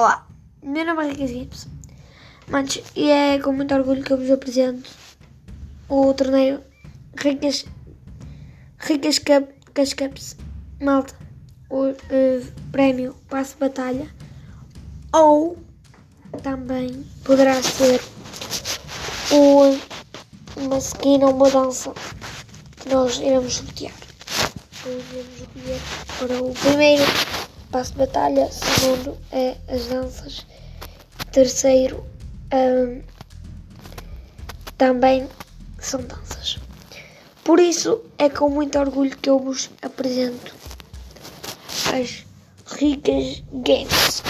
Olá, meu nome é Ricas Games. Manos, e é com muito orgulho que eu vos apresento o torneio Ricas, Ricas Cup, Cups. Malta, o uh, prémio Passo Batalha. Ou também poderá ser o, uma skin ou uma dança que nós iremos sortear. Nós iremos escolher para o primeiro passo de batalha, segundo é as danças, terceiro hum, também são danças. Por isso é com muito orgulho que eu vos apresento as ricas games.